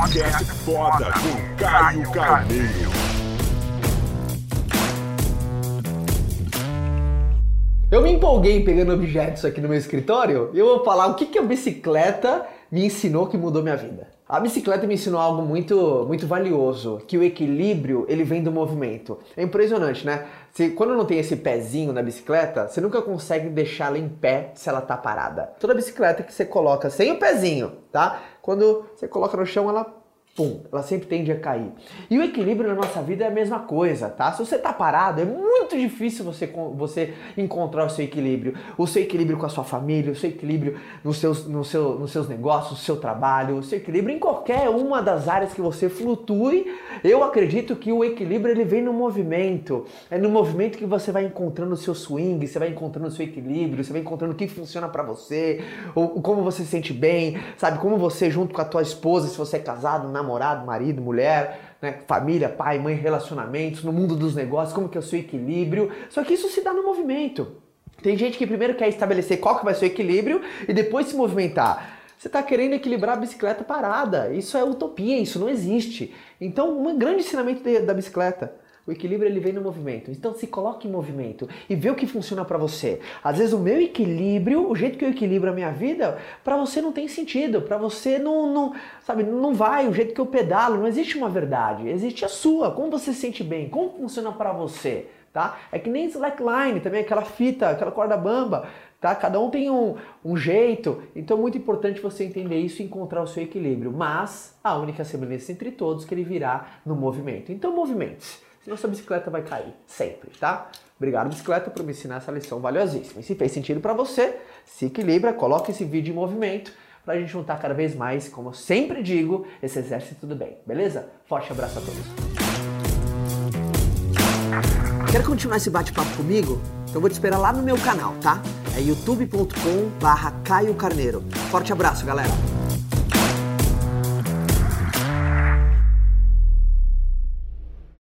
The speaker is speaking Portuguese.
Podcast foda com Caio Carneiro. Eu me empolguei pegando objetos aqui no meu escritório e eu vou falar o que, que a bicicleta me ensinou que mudou minha vida. A bicicleta me ensinou algo muito, muito valioso, que o equilíbrio ele vem do movimento. É impressionante, né? Se, quando não tem esse pezinho na bicicleta, você nunca consegue deixá-la em pé se ela tá parada. Toda bicicleta que você coloca sem o pezinho, tá? Quando você coloca no chão, ela pum, ela sempre tende a cair. E o equilíbrio na nossa vida é a mesma coisa, tá? Se você tá parado, é muito difícil você, você encontrar o seu equilíbrio. O seu equilíbrio com a sua família, o seu equilíbrio nos seus, no seu, nos seus negócios, no seu trabalho, o seu equilíbrio em qualquer uma das áreas que você flutue. Eu acredito que o equilíbrio ele vem no movimento. É no movimento que você vai encontrando o seu swing, você vai encontrando o seu equilíbrio, você vai encontrando o que funciona para você, ou como você se sente bem, sabe? Como você junto com a tua esposa, se você é casado, namorado, marido, mulher, né? família, pai, mãe, relacionamentos, no mundo dos negócios, como que é o seu equilíbrio. Só que isso se dá no movimento. Tem gente que primeiro quer estabelecer qual que vai ser o equilíbrio e depois se movimentar. Você está querendo equilibrar a bicicleta parada. Isso é utopia, isso não existe. Então, um grande ensinamento da bicicleta o equilíbrio ele vem no movimento. Então se coloque em movimento e vê o que funciona para você. Às vezes o meu equilíbrio, o jeito que eu equilibro a minha vida, para você não tem sentido, para você não, não, sabe, não vai, o jeito que eu pedalo, não existe uma verdade, existe a sua, como você se sente bem, como funciona para você, tá? É que nem slackline também, aquela fita, aquela corda bamba, tá? Cada um tem um, um jeito, então é muito importante você entender isso e encontrar o seu equilíbrio. Mas a única semelhança entre todos que ele virá no movimento. Então movimente-se senão sua bicicleta vai cair, sempre, tá? Obrigado, bicicleta, por me ensinar essa lição valiosíssima. E se fez sentido para você, se equilibra, coloque esse vídeo em movimento para a gente juntar cada vez mais, como eu sempre digo, esse exército do bem, beleza? Forte abraço a todos. Quer continuar esse bate-papo comigo? Então vou te esperar lá no meu canal, tá? É youtube.com barra Caio Carneiro. Forte abraço, galera!